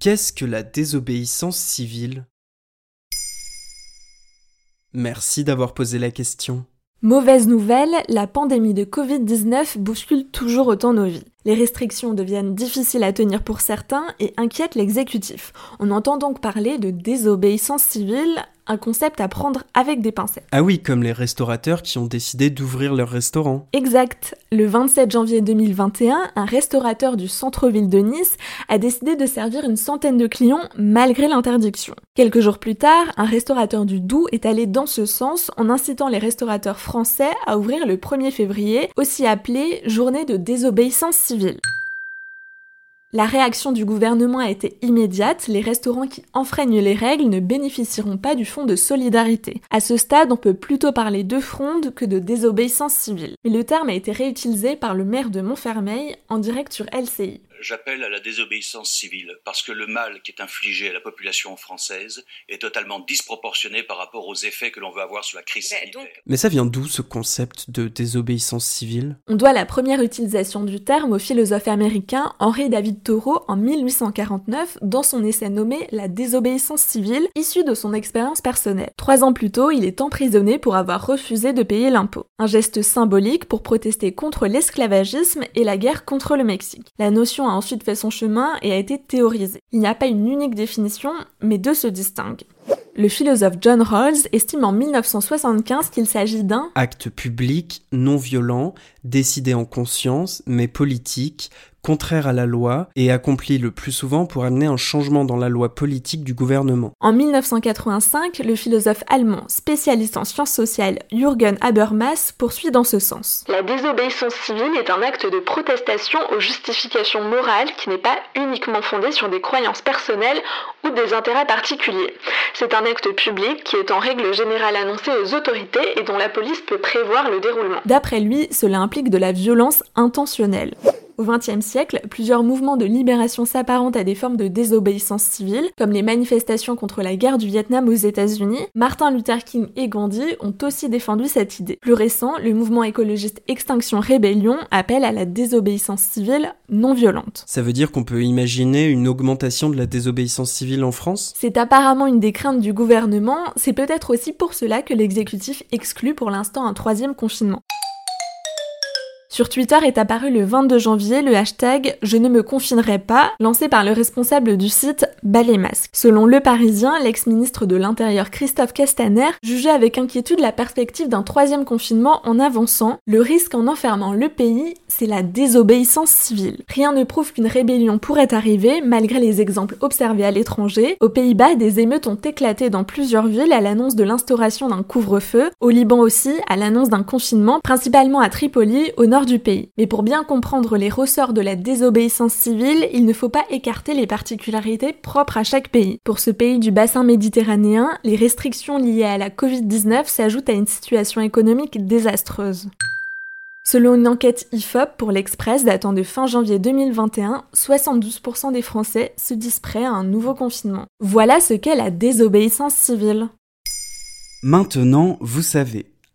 Qu'est-ce que la désobéissance civile? Merci d'avoir posé la question. Mauvaise nouvelle, la pandémie de Covid-19 bouscule toujours autant nos vies. Les restrictions deviennent difficiles à tenir pour certains et inquiètent l'exécutif. On entend donc parler de désobéissance civile, un concept à prendre avec des pincettes. Ah oui, comme les restaurateurs qui ont décidé d'ouvrir leur restaurant. Exact. Le 27 janvier 2021, un restaurateur du centre-ville de Nice a décidé de servir une centaine de clients malgré l'interdiction. Quelques jours plus tard, un restaurateur du Doubs est allé dans ce sens en incitant les restaurateurs français à ouvrir le 1er février, aussi appelée journée de désobéissance civile. La réaction du gouvernement a été immédiate, les restaurants qui enfreignent les règles ne bénéficieront pas du fonds de solidarité. À ce stade, on peut plutôt parler de fronde que de désobéissance civile. Mais le terme a été réutilisé par le maire de Montfermeil en direct sur LCI j'appelle à la désobéissance civile parce que le mal qui est infligé à la population française est totalement disproportionné par rapport aux effets que l'on veut avoir sur la crise sanitaire. Mais ça vient d'où ce concept de désobéissance civile? On doit la première utilisation du terme au philosophe américain Henri David Thoreau en 1849 dans son essai nommé La désobéissance civile, issu de son expérience personnelle. Trois ans plus tôt, il est emprisonné pour avoir refusé de payer l'impôt. Un geste symbolique pour protester contre l'esclavagisme et la guerre contre le Mexique. La notion a ensuite fait son chemin et a été théorisé. Il n'y a pas une unique définition, mais deux se distinguent. Le philosophe John Rawls estime en 1975 qu'il s'agit d'un acte public, non violent, décidé en conscience, mais politique, contraire à la loi et accompli le plus souvent pour amener un changement dans la loi politique du gouvernement. En 1985, le philosophe allemand spécialiste en sciences sociales Jürgen Habermas poursuit dans ce sens. La désobéissance civile est un acte de protestation aux justifications morales qui n'est pas uniquement fondé sur des croyances personnelles ou des intérêts particuliers. C'est un acte public qui est en règle générale annoncé aux autorités et dont la police peut prévoir le déroulement. D'après lui, cela implique de la violence intentionnelle. Au XXe siècle, plusieurs mouvements de libération s'apparentent à des formes de désobéissance civile, comme les manifestations contre la guerre du Vietnam aux États-Unis. Martin Luther King et Gandhi ont aussi défendu cette idée. Plus récent, le mouvement écologiste Extinction Rébellion appelle à la désobéissance civile non violente. Ça veut dire qu'on peut imaginer une augmentation de la désobéissance civile en France? C'est apparemment une des craintes du gouvernement, c'est peut-être aussi pour cela que l'exécutif exclut pour l'instant un troisième confinement. Sur Twitter est apparu le 22 janvier le hashtag Je ne me confinerai pas, lancé par le responsable du site Ballet Masque. Selon Le Parisien, l'ex-ministre de l'Intérieur Christophe Castaner jugeait avec inquiétude la perspective d'un troisième confinement en avançant Le risque en enfermant le pays, c'est la désobéissance civile. Rien ne prouve qu'une rébellion pourrait arriver, malgré les exemples observés à l'étranger. Aux Pays-Bas, des émeutes ont éclaté dans plusieurs villes à l'annonce de l'instauration d'un couvre-feu, au Liban aussi, à l'annonce d'un confinement, principalement à Tripoli, au nord Mais pour bien comprendre les ressorts de la désobéissance civile, il ne faut pas écarter les particularités propres à chaque pays. Pour ce pays du bassin méditerranéen, les restrictions liées à la Covid-19 s'ajoutent à une situation économique désastreuse. Selon une enquête IFOP pour l'Express datant de fin janvier 2021, 72% des Français se disent prêts à un nouveau confinement. Voilà ce qu'est la désobéissance civile. Maintenant, vous savez